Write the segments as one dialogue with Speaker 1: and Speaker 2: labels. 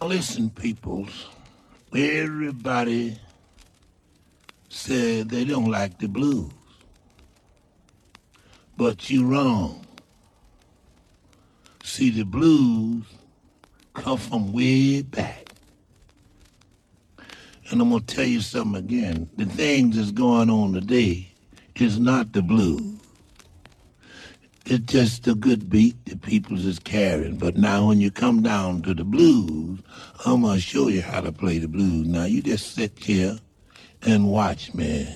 Speaker 1: Listen, peoples. Everybody said they don't like the blues. But you wrong. See, the blues come from way back. And I'm going to tell you something again. The things that's going on today is not the blues. It's just a good beat that people's is carrying. But now when you come down to the blues, I'm to show you how to play the blues. Now you just sit here and watch me.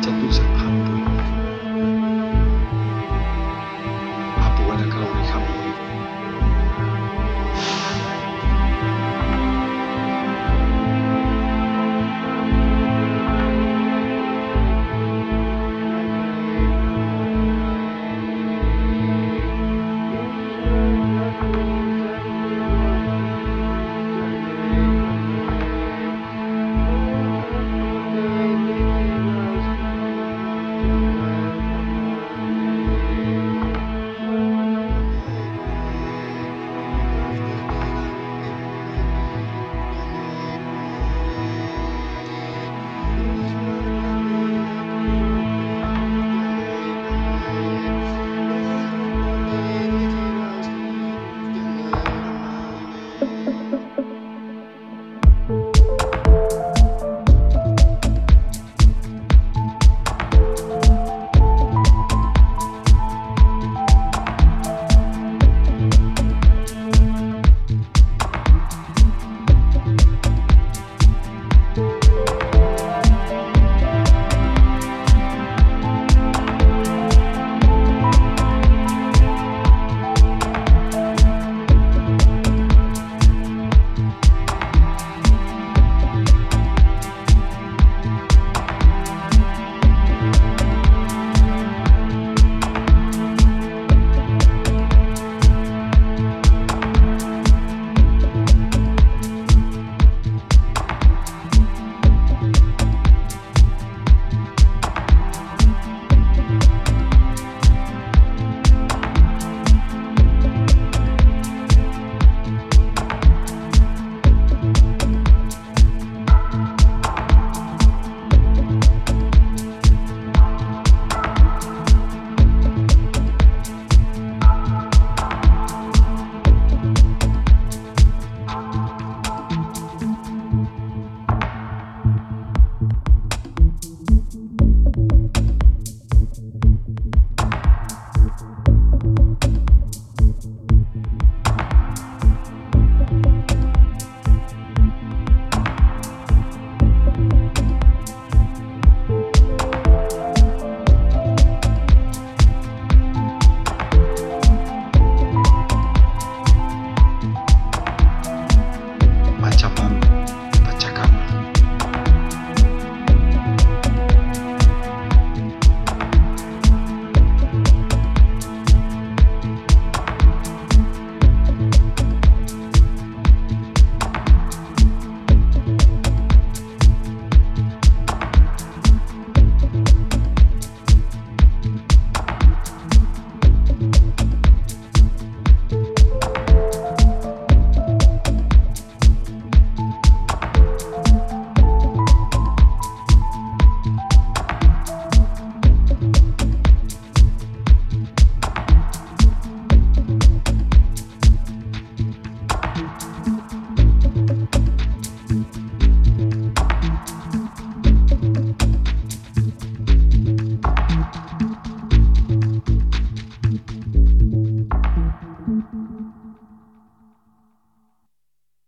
Speaker 1: 监督下。